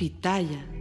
Pitaya.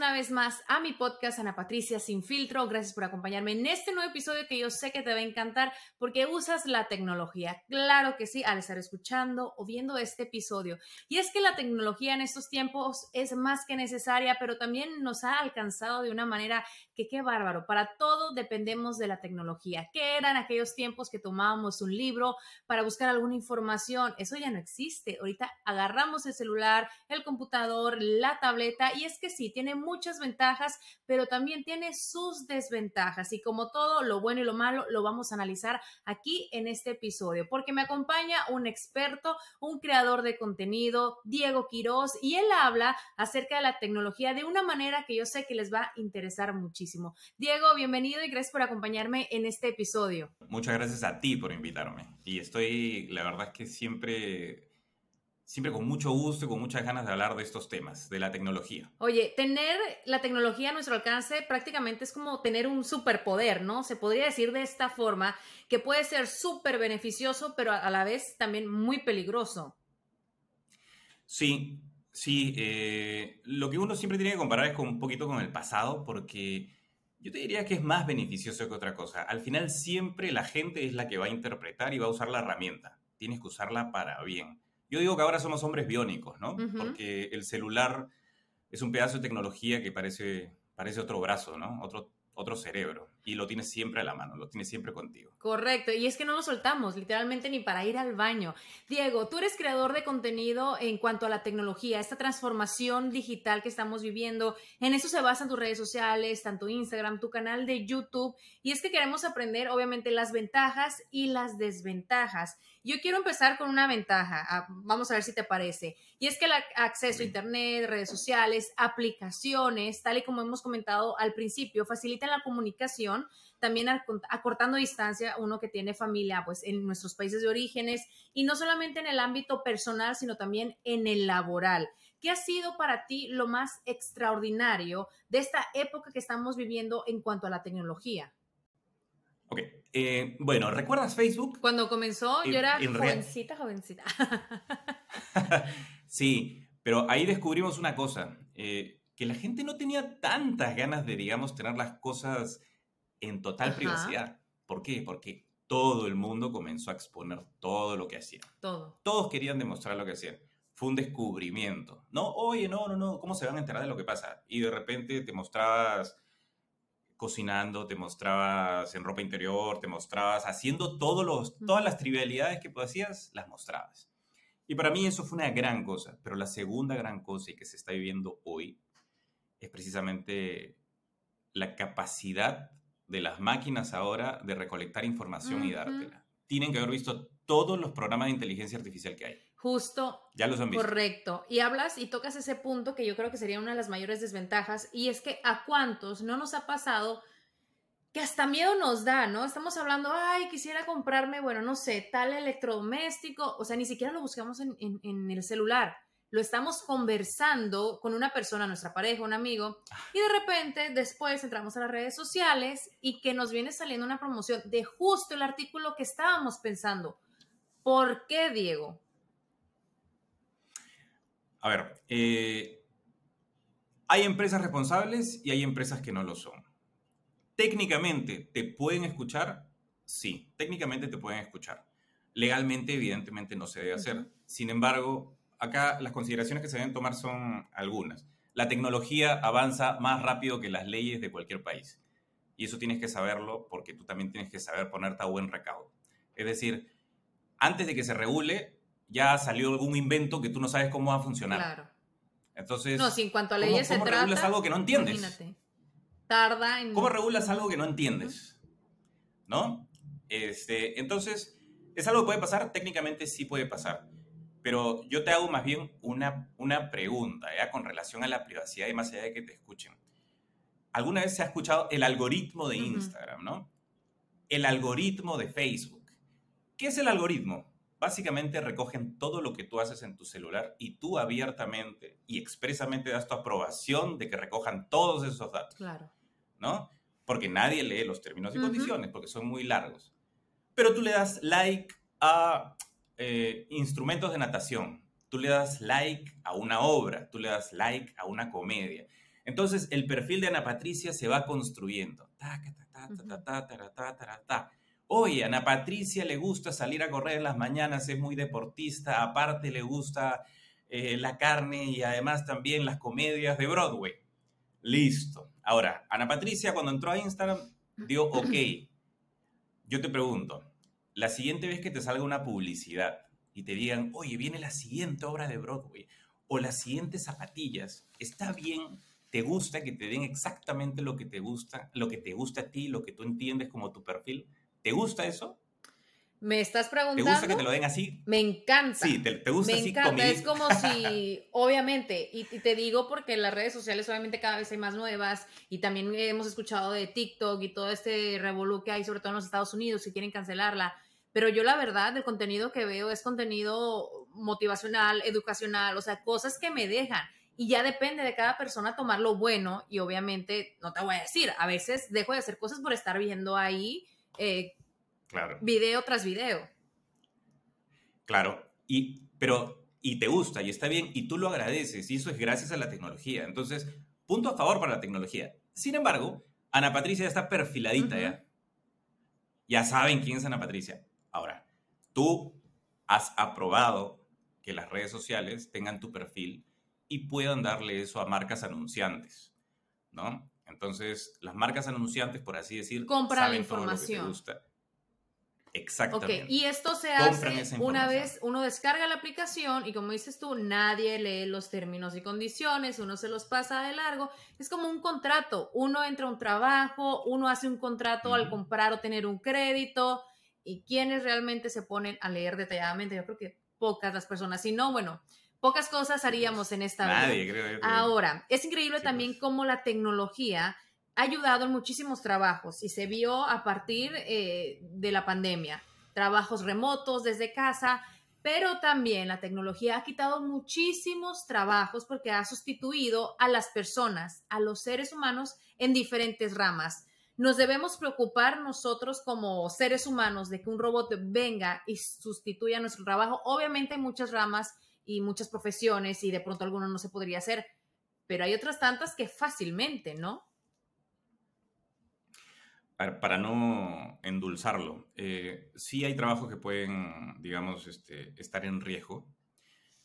Una vez más a mi podcast Ana Patricia Sin Filtro. Gracias por acompañarme en este nuevo episodio que yo sé que te va a encantar porque usas la tecnología. Claro que sí, al estar escuchando o viendo este episodio. Y es que la tecnología en estos tiempos es más que necesaria, pero también nos ha alcanzado de una manera que qué bárbaro. Para todo dependemos de la tecnología. ¿Qué eran aquellos tiempos que tomábamos un libro para buscar alguna información? Eso ya no existe. Ahorita agarramos el celular, el computador, la tableta y es que sí, tiene muchas ventajas, pero también tiene sus desventajas. Y como todo, lo bueno y lo malo lo vamos a analizar aquí en este episodio, porque me acompaña un experto, un creador de contenido, Diego Quiroz, y él habla acerca de la tecnología de una manera que yo sé que les va a interesar muchísimo. Diego, bienvenido y gracias por acompañarme en este episodio. Muchas gracias a ti por invitarme. Y estoy, la verdad es que siempre siempre con mucho gusto y con muchas ganas de hablar de estos temas, de la tecnología. Oye, tener la tecnología a nuestro alcance prácticamente es como tener un superpoder, ¿no? Se podría decir de esta forma que puede ser súper beneficioso, pero a la vez también muy peligroso. Sí, sí. Eh, lo que uno siempre tiene que comparar es con un poquito con el pasado, porque yo te diría que es más beneficioso que otra cosa. Al final siempre la gente es la que va a interpretar y va a usar la herramienta. Tienes que usarla para bien. Yo digo que ahora somos hombres biónicos, ¿no? Porque el celular es un pedazo de tecnología que parece, parece otro brazo, ¿no? Otro, otro cerebro. Y lo tienes siempre a la mano, lo tienes siempre contigo. Correcto. Y es que no lo soltamos, literalmente ni para ir al baño. Diego, tú eres creador de contenido en cuanto a la tecnología, esta transformación digital que estamos viviendo. En eso se basan tus redes sociales, tanto Instagram, tu canal de YouTube. Y es que queremos aprender, obviamente, las ventajas y las desventajas. Yo quiero empezar con una ventaja, ah, vamos a ver si te parece, y es que el acceso a Internet, redes sociales, aplicaciones, tal y como hemos comentado al principio, facilitan la comunicación, también acortando distancia, uno que tiene familia pues en nuestros países de orígenes y no solamente en el ámbito personal, sino también en el laboral. ¿Qué ha sido para ti lo más extraordinario de esta época que estamos viviendo en cuanto a la tecnología? Ok, eh, bueno, ¿recuerdas Facebook? Cuando comenzó yo era jovencita, jovencita. sí, pero ahí descubrimos una cosa, eh, que la gente no tenía tantas ganas de, digamos, tener las cosas en total privacidad. ¿Por qué? Porque todo el mundo comenzó a exponer todo lo que hacían. Todo. Todos querían demostrar lo que hacían. Fue un descubrimiento. No, oye, no, no, no, ¿cómo se van a enterar de lo que pasa? Y de repente te mostrabas cocinando, te mostrabas en ropa interior, te mostrabas haciendo todos los, todas las trivialidades que hacías, las mostrabas. Y para mí eso fue una gran cosa, pero la segunda gran cosa y que se está viviendo hoy es precisamente la capacidad de las máquinas ahora de recolectar información y dártela. Tienen que haber visto todos los programas de inteligencia artificial que hay. Justo. Ya los han visto. Correcto. Y hablas y tocas ese punto que yo creo que sería una de las mayores desventajas y es que a cuántos no nos ha pasado que hasta miedo nos da, ¿no? Estamos hablando, ay, quisiera comprarme, bueno, no sé, tal electrodoméstico, o sea, ni siquiera lo buscamos en, en el celular, lo estamos conversando con una persona, nuestra pareja, un amigo, y de repente después entramos a las redes sociales y que nos viene saliendo una promoción de justo el artículo que estábamos pensando. ¿Por qué, Diego? A ver, eh, Hay empresas responsables y hay empresas que no lo son. Técnicamente, ¿te pueden escuchar? Sí, técnicamente te pueden escuchar. Legalmente, evidentemente, no se debe hacer. Sin embargo, acá las consideraciones que se deben tomar son algunas. La tecnología avanza más rápido que las leyes de cualquier país. Y eso tienes que saberlo porque tú también tienes que saber ponerte a buen recaudo. Es decir, antes de que se regule, ya salió algún invento que tú no sabes cómo va a funcionar. Claro. Entonces, no, si en cuanto a leyes ¿cómo, cómo regulas algo que no entiendes? Imagínate. Tarda en... ¿Cómo regulas algo que no entiendes? ¿No? Este, entonces, ¿es algo que puede pasar? Técnicamente sí puede pasar. Pero yo te hago más bien una, una pregunta, ¿ya? Con relación a la privacidad y más allá de que te escuchen. ¿Alguna vez se ha escuchado el algoritmo de Instagram, no? El algoritmo de Facebook. ¿Qué es el algoritmo? Básicamente recogen todo lo que tú haces en tu celular y tú abiertamente y expresamente das tu aprobación de que recojan todos esos datos. Claro. ¿No? Porque nadie lee los términos y condiciones, porque son muy largos. Pero tú le das like a eh, instrumentos de natación, tú le das like a una obra, tú le das like a una comedia. Entonces el perfil de Ana Patricia se va construyendo. Oye, Ana Patricia le gusta salir a correr en las mañanas, es muy deportista, aparte le gusta eh, la carne y además también las comedias de Broadway. Listo. Ahora, Ana Patricia cuando entró a Instagram dio ok. Yo te pregunto, la siguiente vez que te salga una publicidad y te digan, oye, viene la siguiente obra de Broadway o las siguientes zapatillas, está bien, te gusta que te den exactamente lo que te gusta, lo que te gusta a ti, lo que tú entiendes como tu perfil. ¿Te gusta eso? Me estás preguntando. ¿Te gusta que te lo den así? Me encanta. Sí, te, gusta me así. Es como si, obviamente, y, te digo porque en las redes sociales obviamente cada vez hay más nuevas y también hemos escuchado de TikTok y todo este revolú que hay, sobre todo en los Estados Unidos, si quieren cancelarla. Pero yo la verdad, el contenido que veo es contenido motivacional, educacional, o sea, cosas que me dejan. Y ya depende de cada persona tomar lo bueno y obviamente, no te voy a decir, a veces dejo de hacer cosas por estar viendo ahí eh, claro. video tras video. Claro, y, pero, y te gusta y está bien y tú lo agradeces y eso es gracias a la tecnología. Entonces, punto a favor para la tecnología. Sin embargo, Ana Patricia ya está perfiladita ya. Ya saben quién es Ana Patricia. Ahora, tú has aprobado que las redes sociales tengan tu perfil y puedan darle eso a marcas anunciantes, ¿no? Entonces, las marcas anunciantes, por así decir, compran la información. gusta. Exactamente. Ok, y esto se hace una vez uno descarga la aplicación y como dices tú, nadie lee los términos y condiciones, uno se los pasa de largo. Es como un contrato. Uno entra a un trabajo, uno hace un contrato al comprar o tener un crédito y quiénes realmente se ponen a leer detalladamente. Yo creo que pocas las personas. Si no, bueno, pocas cosas haríamos en esta Nadie, Creo, Ahora, es increíble también pues. cómo la tecnología ha ayudado en muchísimos trabajos y se vio a partir eh, de la pandemia. Trabajos remotos desde casa, pero también la tecnología ha quitado muchísimos trabajos porque ha sustituido a las personas, a los seres humanos en diferentes ramas nos debemos preocupar nosotros como seres humanos de que un robot venga y sustituya nuestro trabajo. Obviamente hay muchas ramas y muchas profesiones y de pronto alguno no se podría hacer, pero hay otras tantas que fácilmente, ¿no? Para no endulzarlo, eh, sí hay trabajos que pueden, digamos, este, estar en riesgo,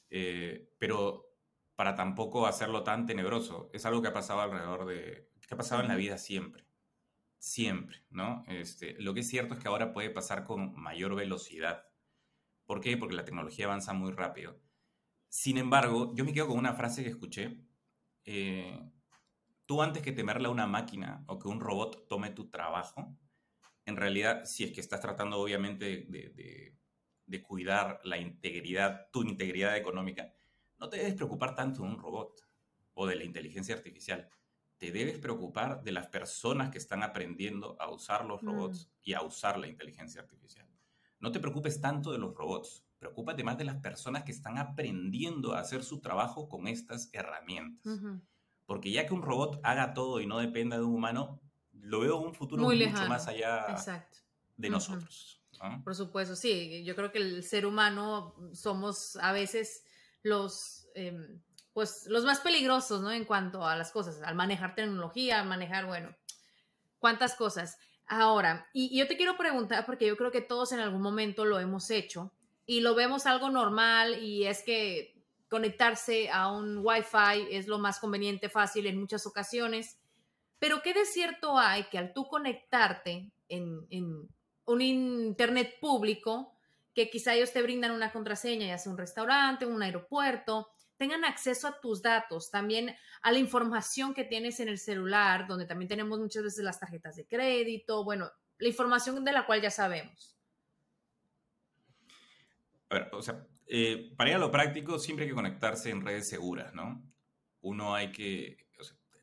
eh, pero para tampoco hacerlo tan tenebroso. Es algo que ha pasado alrededor de, que ha pasado en la vida siempre siempre, ¿no? Este, lo que es cierto es que ahora puede pasar con mayor velocidad. ¿Por qué? Porque la tecnología avanza muy rápido. Sin embargo, yo me quedo con una frase que escuché. Eh, tú antes que temerle a una máquina o que un robot tome tu trabajo, en realidad, si es que estás tratando obviamente de, de cuidar la integridad, tu integridad económica, no te debes preocupar tanto de un robot o de la inteligencia artificial te debes preocupar de las personas que están aprendiendo a usar los mm. robots y a usar la inteligencia artificial. No te preocupes tanto de los robots, preocúpate más de las personas que están aprendiendo a hacer su trabajo con estas herramientas. Porque ya que un robot haga todo y no dependa de un humano, lo veo un futuro mucho más allá de nosotros. Por supuesto, sí. Yo creo que el ser humano somos a veces los... Em, pues, los más peligrosos, ¿no? En cuanto a las cosas, al manejar tecnología, al manejar, bueno, cuántas cosas. Ahora, y, yo te quiero preguntar, porque yo creo que todos en algún momento lo hemos hecho y lo vemos algo normal y es que conectarse a un Wi-Fi es lo más conveniente, fácil en muchas ocasiones. Pero ¿qué de cierto hay que al tú conectarte en, en un internet público, que quizá ellos te brindan una contraseña, ya sea un restaurante, un aeropuerto, tengan acceso a tus datos, también a la información que tienes en el celular, donde también tenemos muchas veces las tarjetas de crédito, bueno, la información de la cual ya sabemos. A ver, o sea, eh, para ir a lo práctico, siempre hay que conectarse en redes seguras, ¿no? Uno hay que,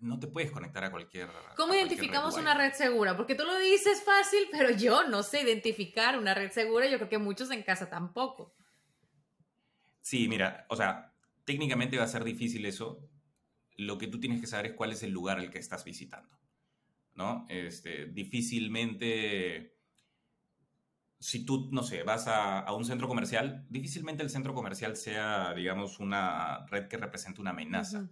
no te puedes conectar a cualquier. ¿Cómo identificamos una red segura? Porque tú lo dices fácil, pero yo no sé identificar una red segura. Yo creo que muchos en casa tampoco. Sí, mira, o sea, técnicamente va a ser difícil eso. Lo que tú tienes que saber es cuál es el lugar al que estás visitando. ¿No? Este, difícilmente. Si tú, no sé, vas a, un centro comercial, difícilmente el centro comercial sea, digamos, una red que represente una amenaza.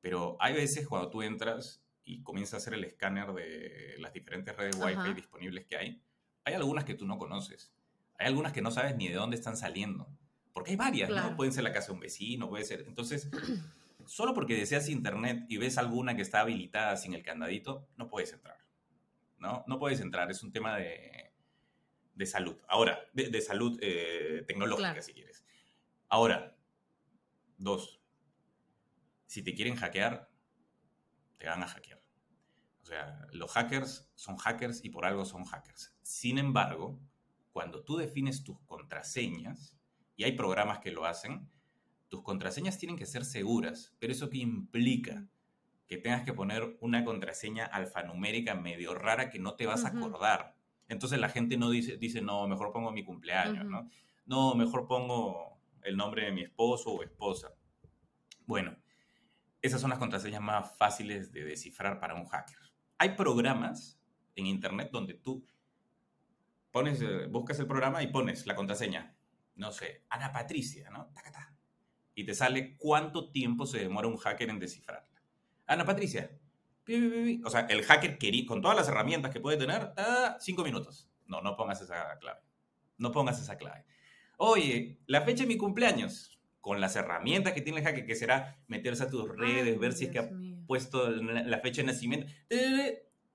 Pero hay veces cuando tú entras y comienzas a hacer el escáner de las diferentes redes Wi-Fi disponibles que hay, hay algunas que tú no conoces. Hay algunas que no sabes ni de dónde están saliendo. Porque hay varias, ¿no? Pueden ser la casa de un vecino, puede ser. Entonces, solo porque deseas internet y ves alguna que está habilitada sin el candadito, no puedes entrar. ¿No? No puedes entrar. Es un tema de, de salud. Ahora, de, salud eh, tecnológica, si quieres. Ahora, dos, si te quieren hackear, te van a hackear. O sea, los hackers son hackers y por algo son hackers. Sin embargo, cuando tú defines tus contraseñas, y hay programas que lo hacen, tus contraseñas tienen que ser seguras. Pero eso que implica que tengas que poner una contraseña alfanumérica medio rara que no te vas a acordar. Entonces la gente no dice, dice no, mejor pongo mi cumpleaños, ¿no? No, mejor pongo el nombre de mi esposo o esposa. Bueno, esas son las contraseñas más fáciles de descifrar para un hacker. Hay programas en Internet donde tú pones, eh, buscas el programa y pones la contraseña, no sé, Ana Patricia, ¿no? Y te sale cuánto tiempo se demora un hacker en descifrarla. Ana Patricia. O sea, el hacker quería, con todas las herramientas que puede tener, ah, cinco minutos. No, no pongas esa clave. No pongas esa clave. Oye, la fecha de mi cumpleaños con las herramientas que tiene el hacker, que será meterse a tus redes, ver si es que ha puesto la fecha de nacimiento,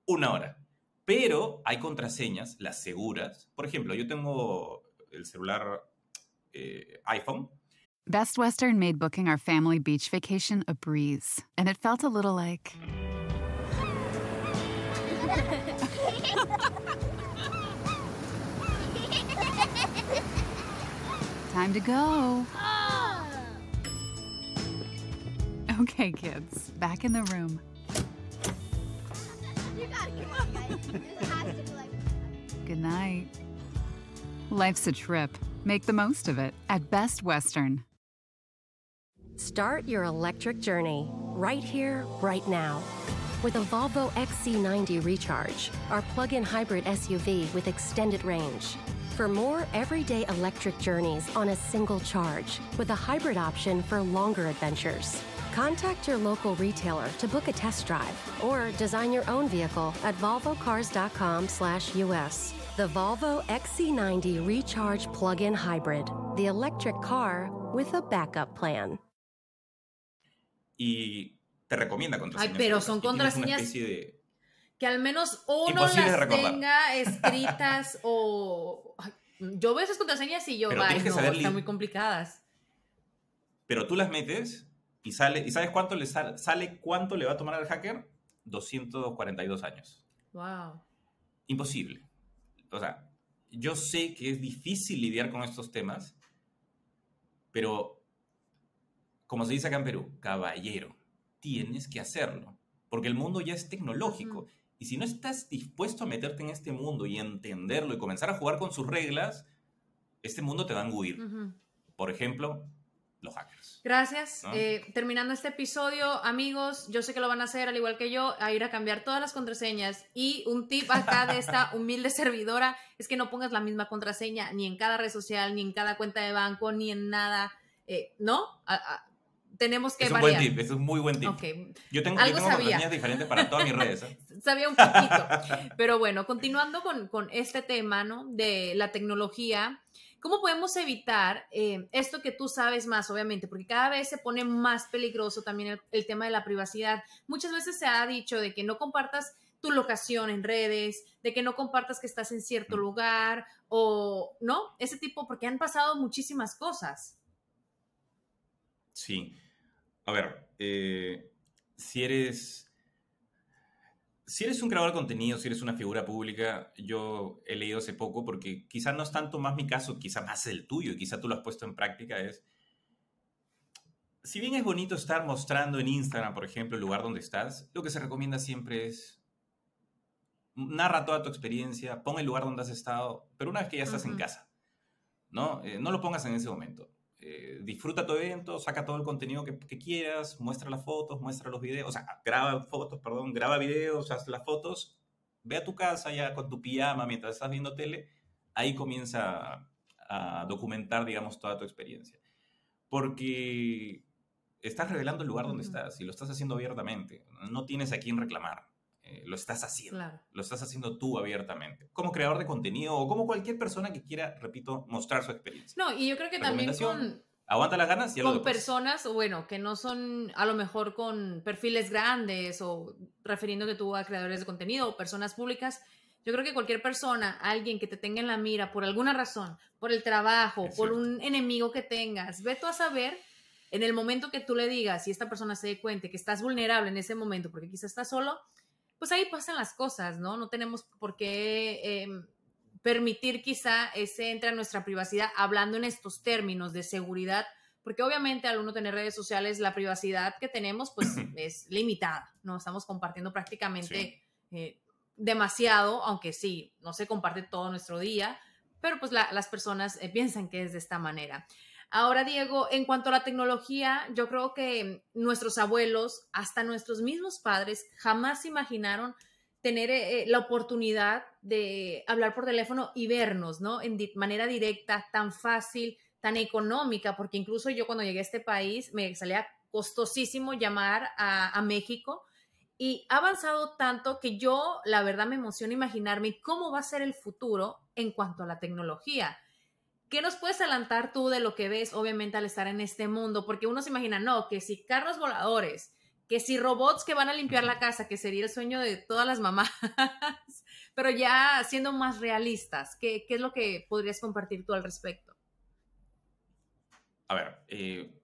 una hora. Pero hay contraseñas, las seguras. Por ejemplo, yo tengo el celular eh, iPhone. Best Western made booking our family beach vacation a breeze, and it felt a little like. Time to go. Oh. Okay, kids, back in the room. Good night. Life's a trip. Make the most of it at Best Western. Start your electric journey right here, right now. With a Volvo XC90 Recharge, our plug in hybrid SUV with extended range. For more everyday electric journeys on a single charge, with a hybrid option for longer adventures. Contact your local retailer to book a test drive or design your own vehicle at volvocars.com/us. The Volvo XC90 Recharge Plug-in Hybrid, the electric car with a backup plan. Y te recomienda contraseñas. Ay, pero son contraseñas de... que al menos uno las tenga escritas o yo veo esas contraseñas y yo, ay, no, están muy complicadas. Pero tú las metes y, sale, ¿Y sabes cuánto le sale, cuánto le va a tomar al hacker? 242 años. Wow. Imposible. O sea, yo sé que es difícil lidiar con estos temas, pero como se dice acá en Perú, caballero, tienes que hacerlo, porque el mundo ya es tecnológico. Y si no estás dispuesto a meterte en este mundo y entenderlo y comenzar a jugar con sus reglas, este mundo te va a engullir. Por ejemplo, los hackers. Gracias. Eh, terminando este episodio, amigos, yo sé que lo van a hacer al igual que yo, a ir a cambiar todas las contraseñas. Y un tip acá de esta humilde servidora es que no pongas la misma contraseña ni en cada red social, ni en cada cuenta de banco, ni en nada. Eh, ¿No? Tenemos que es un variar? buen tip, es un muy buen tip. Yo tengo, Algo yo tengo sabía. diferentes para todas mis redes. ¿eh? sabía un poquito. Pero bueno, continuando con, con este tema, ¿no? De la tecnología, ¿cómo podemos evitar eh, esto que tú sabes más, obviamente? Porque cada vez se pone más peligroso también el, el tema de la privacidad. Muchas veces se ha dicho de que no compartas tu locación en redes, de que no compartas que estás en cierto lugar o, ¿no? Ese tipo, porque han pasado muchísimas cosas. Sí. A ver, eh, si eres. Si eres un creador de contenido, si eres una figura pública, yo he leído hace poco, porque quizá no es tanto más mi caso, quizá más el tuyo, y quizá tú lo has puesto en práctica, es. Si bien es bonito estar mostrando en Instagram, por ejemplo, el lugar donde estás, lo que se recomienda siempre es. Narra toda tu experiencia, pon el lugar donde has estado, pero una vez que ya estás en casa, ¿no? Eh, no lo pongas en ese momento eh, disfruta tu evento, saca todo el contenido que, que quieras, muestra las fotos, muestra los videos, o sea, graba fotos, perdón, graba videos, haz las fotos, ve a tu casa ya con tu pijama mientras estás viendo tele, ahí comienza a, a documentar, digamos, toda tu experiencia. Porque estás revelando el lugar donde estás y lo estás haciendo abiertamente, no tienes a quién reclamar, eh, lo estás haciendo Claro. lo estás haciendo tú abiertamente, como creador de contenido o como cualquier persona que quiera, repito, mostrar su experiencia. No, y yo creo que también con, Aguanta las ganas y con personas, bueno, que no son a lo mejor con perfiles grandes o refiriéndote tú a creadores de contenido o personas públicas, yo creo que cualquier persona, alguien que te tenga en la mira por alguna razón, por el trabajo, Es por cierto. un enemigo que tengas, ve tú a saber en el momento que tú le digas y esta persona se dé cuenta que estás vulnerable en ese momento porque quizás estás solo, pues ahí pasan las cosas, ¿no? No tenemos por qué eh, permitir quizá ese entre a nuestra privacidad hablando en estos términos de seguridad, porque obviamente al uno tener redes sociales la privacidad que tenemos pues es limitada, ¿no? Estamos compartiendo prácticamente eh, demasiado, aunque sí, no se comparte todo nuestro día, pero pues la- las personas eh, piensan que es de esta manera. Ahora, Diego, en cuanto a la tecnología, yo creo que nuestros abuelos, hasta nuestros mismos padres, jamás imaginaron tener eh, la oportunidad de hablar por teléfono y vernos, ¿no? En manera directa, tan fácil, tan económica, porque incluso yo cuando llegué a este país me salía costosísimo llamar a, a México y ha avanzado tanto que yo, la verdad, me emociona imaginarme cómo va a ser el futuro en cuanto a la tecnología. ¿Qué nos puedes adelantar tú de lo que ves, obviamente, al estar en este mundo? Porque uno se imagina, no, que si carros voladores, que si robots que van a limpiar la casa, que sería el sueño de todas las mamás, pero ya siendo más realistas, ¿qué, qué es lo que podrías compartir tú al respecto? A ver, eh,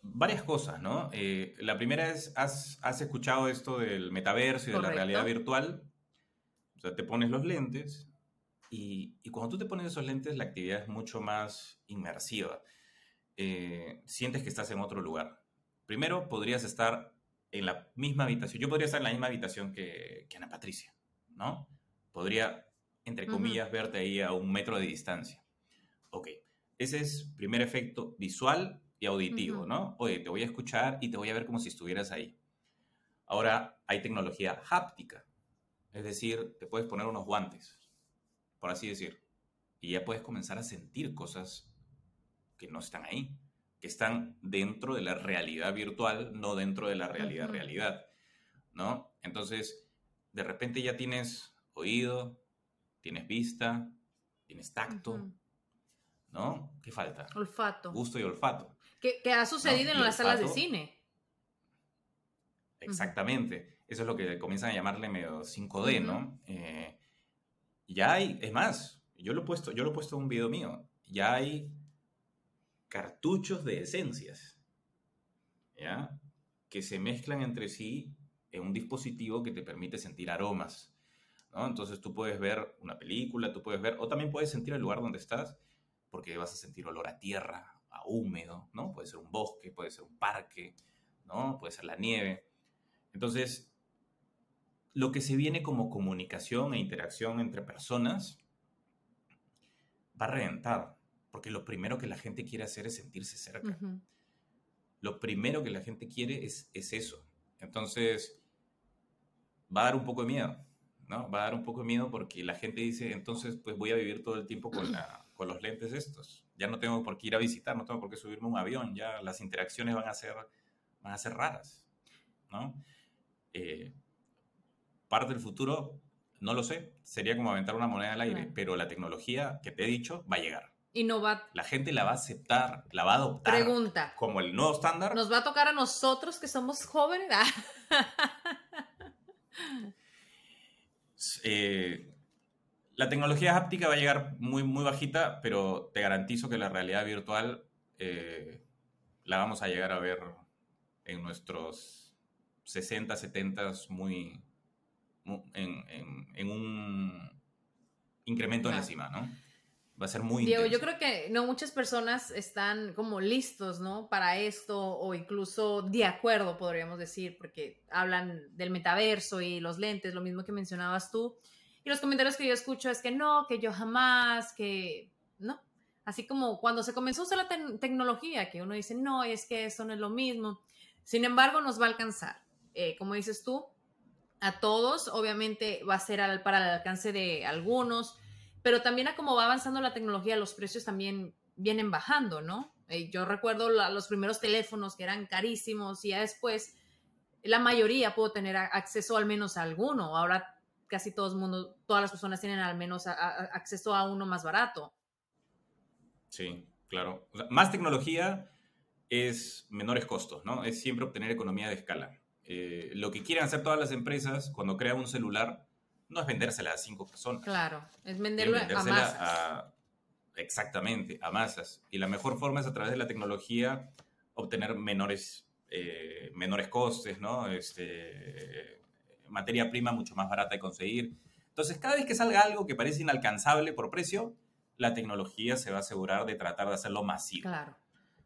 varias cosas, ¿no? Eh, la primera es, ¿has, has escuchado esto del metaverso y de la realidad virtual? O sea, te pones los lentes y, y cuando tú te pones esos lentes la actividad es mucho más inmersiva. Eh, sientes que estás en otro lugar. Primero, podrías estar en la misma habitación. Yo podría estar en la misma habitación que, que Ana Patricia, ¿no? Podría, entre comillas, verte ahí a un metro de distancia. Ok, ese es primer efecto visual y auditivo. ¿no? Oye, te voy a escuchar y te voy a ver como si estuvieras ahí. Ahora hay tecnología háptica, es decir, te puedes poner unos guantes, por así decir, y ya puedes comenzar a sentir cosas que no están ahí, que están dentro de la realidad virtual, no dentro de la realidad realidad, ¿no? Entonces, de repente ya tienes oído, tienes vista, tienes tacto. ¿no? ¿Qué falta? Olfato. Gusto y olfato. Que, que ha sucedido en las salas de cine. Exactamente. Eso es lo que comienzan a llamarle medio 5D, Ujú. ¿no? Eh, ya hay, es más, yo lo he puesto, yo lo he puesto en un video mío. Ya hay cartuchos de esencias, ¿ya? Que se mezclan entre sí en un dispositivo que te permite sentir aromas, ¿no? Entonces tú puedes ver una película, tú puedes ver, o también puedes sentir el lugar donde estás, porque vas a sentir olor a tierra, a húmedo, ¿no? Puede ser un bosque, puede ser un parque, ¿no? Puede ser la nieve. Entonces, lo que se viene como comunicación e interacción entre personas va a reventar, porque lo primero que la gente quiere hacer es sentirse cerca. Lo primero que la gente quiere es, es eso. Entonces, va a dar un poco de miedo, ¿no? Va a dar un poco de miedo porque la gente dice, entonces, pues voy a vivir todo el tiempo con, la- con los lentes estos. Ya no tengo por qué ir a visitar, no tengo por qué subirme a un avión, ya las interacciones van a ser van a ser raras, ¿no? Eh, parte del futuro, no lo sé, sería como aventar una moneda al aire, pero la tecnología que te he dicho va a llegar. Y no va... La gente la va a aceptar, la va a adoptar. Pregunta. Como el nuevo estándar. ¿Nos va a tocar a nosotros que somos jóvenes? eh, la tecnología háptica va a llegar muy, muy bajita, pero te garantizo que la realidad virtual eh, la vamos a llegar a ver en nuestros 60, 70 muy, en, un incremento en encima, ¿no? Va a ser muy Diego, yo creo que no muchas personas están como listos, ¿no? Para esto o incluso de acuerdo, podríamos decir, porque hablan del metaverso y los lentes, lo mismo que mencionabas tú. Y los comentarios que yo escucho es que no, que yo jamás, que no. Así como cuando se comenzó a usar la tecnología, que uno dice, no, es que eso no es lo mismo. Sin embargo, nos va a alcanzar. Eh, como dices tú, a todos, obviamente va a ser para el alcance de algunos, pero también a cómo va avanzando la tecnología, los precios también vienen bajando, ¿no? Eh, yo recuerdo los primeros teléfonos que eran carísimos y ya después la mayoría pudo tener acceso al menos a alguno. Ahora casi todo el mundo, todas las personas tienen al menos acceso a uno más barato. Sí, claro. más tecnología es menores costos, ¿no? Es siempre obtener economía de escala. Eh, lo que quieren hacer todas las empresas cuando crean un celular no es vendérsela a cinco personas. Claro, es venderlo a masas. exactamente, a masas. Y la mejor forma es a través de la tecnología obtener menores, eh, menores costes, ¿no? Este, materia prima mucho más barata de conseguir. Entonces, cada vez que salga algo que parece inalcanzable por precio, la tecnología se va a asegurar de tratar de hacerlo masivo. Claro.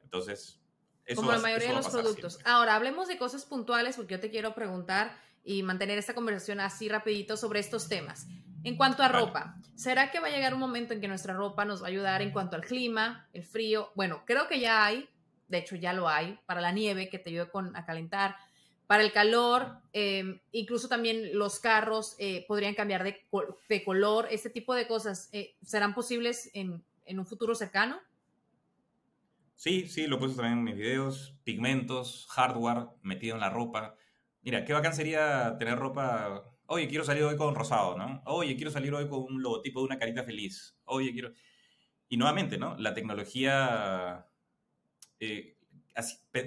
Entonces, eso Como la mayoría de los productos. Ahora, hablemos de cosas puntuales porque yo te quiero preguntar y mantener esta conversación así rapidito sobre estos temas. En cuanto a ropa, ¿será que va a llegar un momento en que nuestra ropa nos va a ayudar en cuanto al clima, el frío? Bueno, creo que ya hay, de hecho ya lo hay, para la nieve que te ayude con, a calentar, para el calor, em, incluso también los carros eh, podrían cambiar de, de, color, este tipo de cosas, eh, ¿serán posibles en, en, un futuro cercano? Sí, sí, lo he puesto también en mis videos, pigmentos, hardware metido en la ropa. Mira, qué bacán sería tener ropa, oye, quiero salir hoy con rosado, ¿no? Oye, quiero salir hoy con un logotipo de una carita feliz. Oye, quiero... Y nuevamente, ¿no? La tecnología... Eh,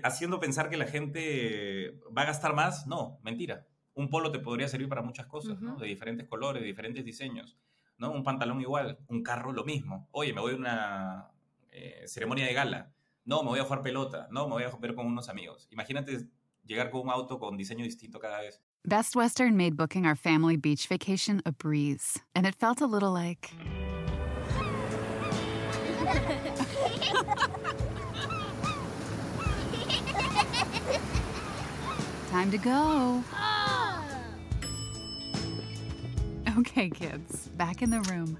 haciendo pensar que la gente va a gastar más, no, mentira. Un polo te podría servir para muchas cosas, ¿no? De diferentes colores, de diferentes diseños, ¿no? Un pantalón igual, un carro lo mismo. Oye, me voy a una eh, ceremonia de gala. No, me voy a jugar pelota. No, me voy a ver con unos amigos. Imagínate llegar con un auto con diseño distinto cada vez. Best Western made booking our family beach vacation a breeze, and it felt a little like. Time to go. Okay, kids, back in the room.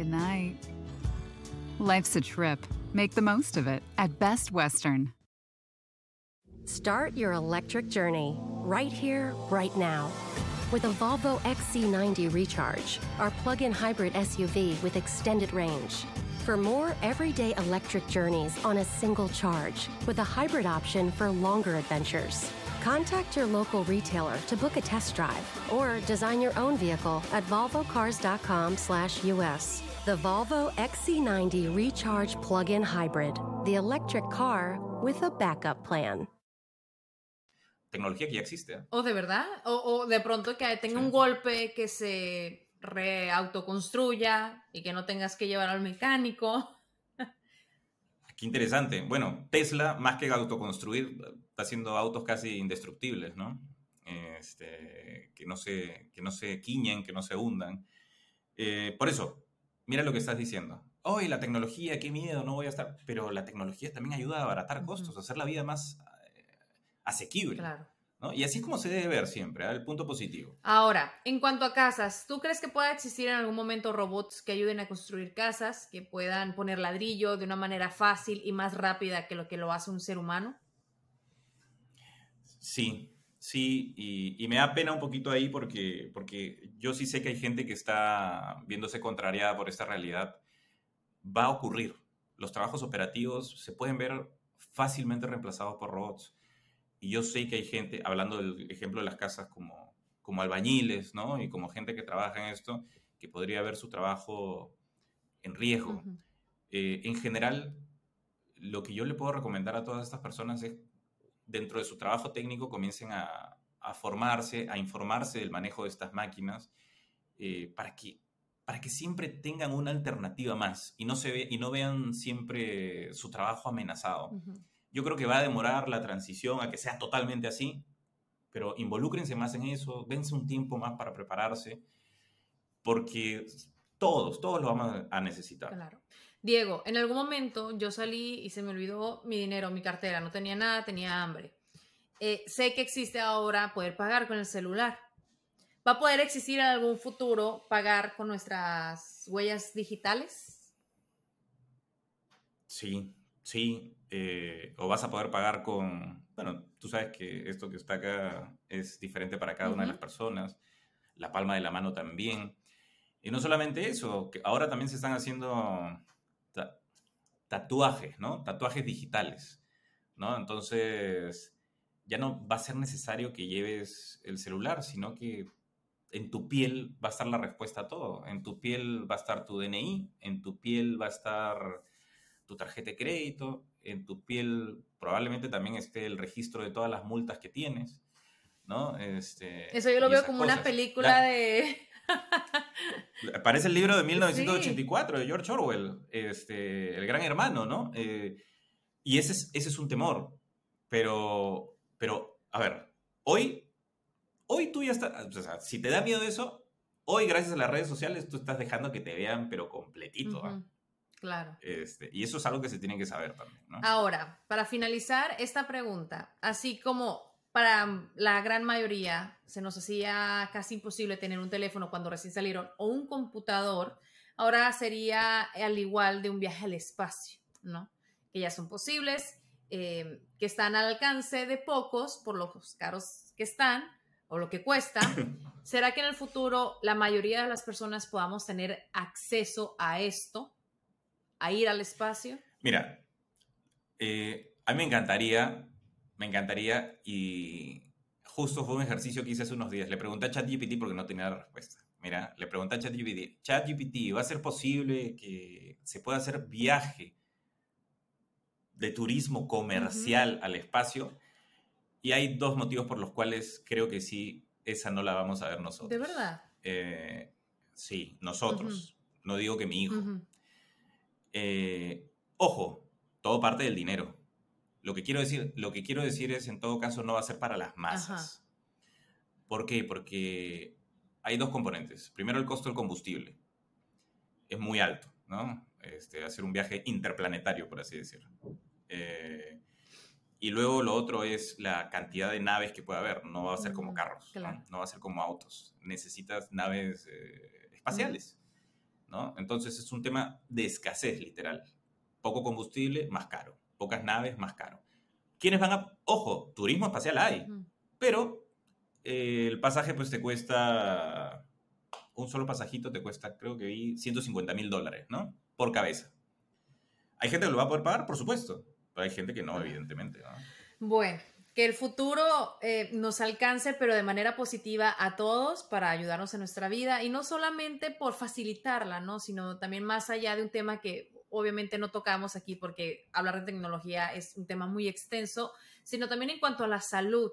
Good night. Life's a trip. Make the most of it at Best Western. Start your electric journey right here, right now. With a Volvo XC90 Recharge, our plug in hybrid SUV with extended range. For more everyday electric journeys on a single charge, with a hybrid option for longer adventures. Contact your local retailer to book a test drive or design your own vehicle at volvocars.com/us. The Volvo XC90 Recharge Plug-in Hybrid, the electric car with a backup plan. Tecnología que ya existe. ¿eh? O de verdad, o, o de pronto que tenga sí. un golpe que se reautoconstruya y que no tengas que llevar al mecánico. Qué interesante. Bueno, Tesla, más que autoconstruir, está haciendo autos casi indestructibles, ¿no? Este, que, no se, que no se quiñen, que no se hundan. Eh, por eso, mira lo que estás diciendo. Hoy la tecnología, qué miedo, no voy a estar. Pero la tecnología también ayuda a abaratar costos, a hacer la vida más eh, asequible. Claro. ¿no? Y así es como se debe ver siempre, ¿eh? el punto positivo. Ahora, en cuanto a casas, ¿tú crees que pueda existir en algún momento robots que ayuden a construir casas, que puedan poner ladrillo de una manera fácil y más rápida que lo que lo hace un ser humano? Sí, sí, y, y me da pena un poquito ahí porque, porque yo sí sé que hay gente que está viéndose contrariada por esta realidad. Va a ocurrir. los trabajos operativos se pueden ver fácilmente reemplazados por robots. Y yo sé que hay gente, hablando del ejemplo de las casas como, como albañiles, ¿no? Y como gente que trabaja en esto, que podría ver su trabajo en riesgo. Eh, en general, lo que yo le puedo recomendar a todas estas personas es, dentro de su trabajo técnico, comiencen a, a formarse, a informarse del manejo de estas máquinas, eh, para, que, para que siempre tengan una alternativa más y no, se ve, y no vean siempre su trabajo amenazado. Yo creo que va a demorar la transición a que sea totalmente así, pero involúcrense más en eso, dense un tiempo más para prepararse, porque todos, todos lo vamos a necesitar. Claro. Diego, en algún momento yo salí y se me olvidó mi dinero, mi cartera, no tenía nada, tenía hambre. Eh, sé que existe ahora poder pagar con el celular. ¿Va a poder existir en algún futuro pagar con nuestras huellas digitales? Sí, sí. Eh, o vas a poder pagar con, bueno, tú sabes que esto que está acá es diferente para cada una de las personas, la palma de la mano también. Y no solamente eso, que ahora también se están haciendo tatuajes, ¿no? Tatuajes digitales, ¿no? Entonces, ya no va a ser necesario que lleves el celular, sino que en tu piel va a estar la respuesta a todo. En tu piel va a estar tu DNI, en tu piel va a estar tu tarjeta de crédito, en tu piel probablemente también esté el registro de todas las multas que tienes, ¿no? Este, Eso yo lo veo como una película de... Parece el libro de 1984 de George Orwell, este, El Gran Hermano, ¿no? Eh, y ese es, ese es un temor, pero, pero, a ver, hoy, hoy tú ya estás, o sea, si te da miedo eso, hoy gracias a las redes sociales tú estás dejando que te vean, pero completito, ¿ah? Claro. Este, y eso es algo que se tiene que saber también. ¿no? Ahora, para finalizar esta pregunta, así como para la gran mayoría se nos hacía casi imposible tener un teléfono cuando recién salieron o un computador, ahora sería al igual de un viaje al espacio, ¿no? Que ya son posibles, eh, que están al alcance de pocos por los caros que están o lo que cuesta. ¿Será que en el futuro la mayoría de las personas podamos tener acceso a esto? a ir al espacio? Mira, eh, a mí me encantaría, me encantaría y justo fue un ejercicio que hice hace unos días. Le pregunté a ChatGPT porque no tenía la respuesta. Mira, le pregunté a ChatGPT, ChatGPT, ¿va a ser posible que se pueda hacer viaje de turismo comercial al espacio? Y hay dos motivos por los cuales creo que sí, esa no la vamos a ver nosotros. ¿De verdad? Eh, sí, nosotros. No digo que mi hijo. Eh, ojo, todo parte del dinero. Lo que, quiero decir, lo que quiero decir es, en todo caso, no va a ser para las masas. ¿Por qué? Porque hay dos componentes. Primero, el costo del combustible. Es muy alto, ¿no? Este, hacer un viaje interplanetario, por así decirlo. Eh, y luego lo otro es la cantidad de naves que puede haber. No va a ser como carros, ¿no? va a ser como autos. Necesitas naves eh, espaciales. ¿no? Entonces es un tema de escasez literal. Poco combustible, más caro. Pocas naves, más caro. ¿Quiénes van a...? Ojo, turismo espacial hay, pero eh, el pasaje pues te cuesta... Un solo pasajito te cuesta, creo que vi, 150 mil dólares, ¿no? Por cabeza. ¿Hay gente que lo va a poder pagar? Por supuesto. Pero hay gente que no, evidentemente. Bueno, que el futuro eh, nos alcance, pero de manera positiva a todos para ayudarnos en nuestra vida y no solamente por facilitarla, ¿no? Sino también más allá de un tema que obviamente no tocamos aquí porque hablar de tecnología es un tema muy extenso, sino también en cuanto a la salud,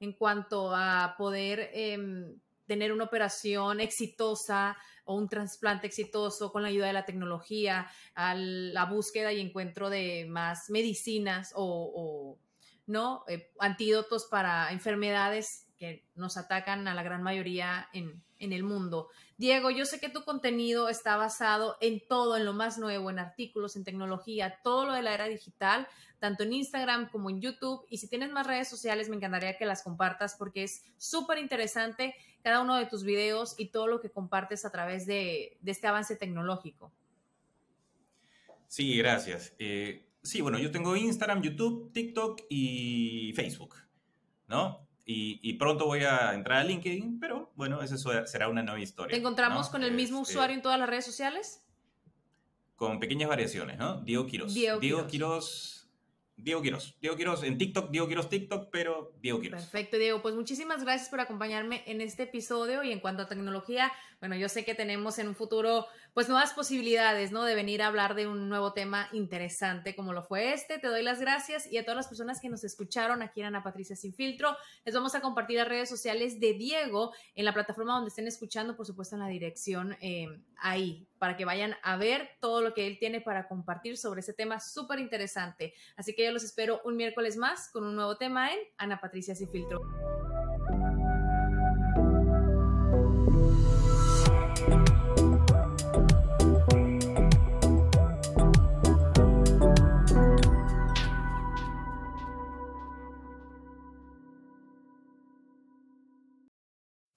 en cuanto a poder em, tener una operación exitosa o un trasplante exitoso con la ayuda de la tecnología, a la búsqueda y encuentro de más medicinas o ¿no? Eh, antídotos para enfermedades que nos atacan a la gran mayoría en, el mundo. Diego, yo sé que tu contenido está basado en todo, en lo más nuevo, en artículos, en tecnología, todo lo de la era digital, tanto en Instagram como en YouTube. Y si tienes más redes sociales, me encantaría que las compartas porque es súper interesante cada uno de tus videos y todo lo que compartes a través de, este avance tecnológico. Sí, gracias. Eh, Sí, bueno, yo tengo Instagram, YouTube, TikTok y Facebook, ¿no? Y, pronto voy a entrar a LinkedIn, pero bueno, eso será una nueva historia. ¿Te encontramos con el mismo este usuario en todas las redes sociales? con pequeñas variaciones, ¿no? Diego Quiroz. Diego Diego Quiroz. Quiroz. Diego Quiroz. Diego Quiroz en TikTok, Diego Quiroz TikTok, pero Diego Quiroz. Perfecto, Diego. Pues muchísimas gracias por acompañarme en este episodio. Y en cuanto a tecnología, bueno, yo sé que tenemos en un futuro, pues nuevas posibilidades, ¿no? De venir a hablar de un nuevo tema interesante como lo fue este. Te doy las gracias y a todas las personas que nos escucharon aquí en Ana Patricia Sin Filtro. Les vamos a compartir las redes sociales de Diego en la plataforma donde estén escuchando, por supuesto, en la dirección eh, ahí, para que vayan a ver todo lo que él tiene para compartir sobre ese tema súper interesante. Así que yo los espero un miércoles más con un nuevo tema en Ana Patricia Sin Filtro.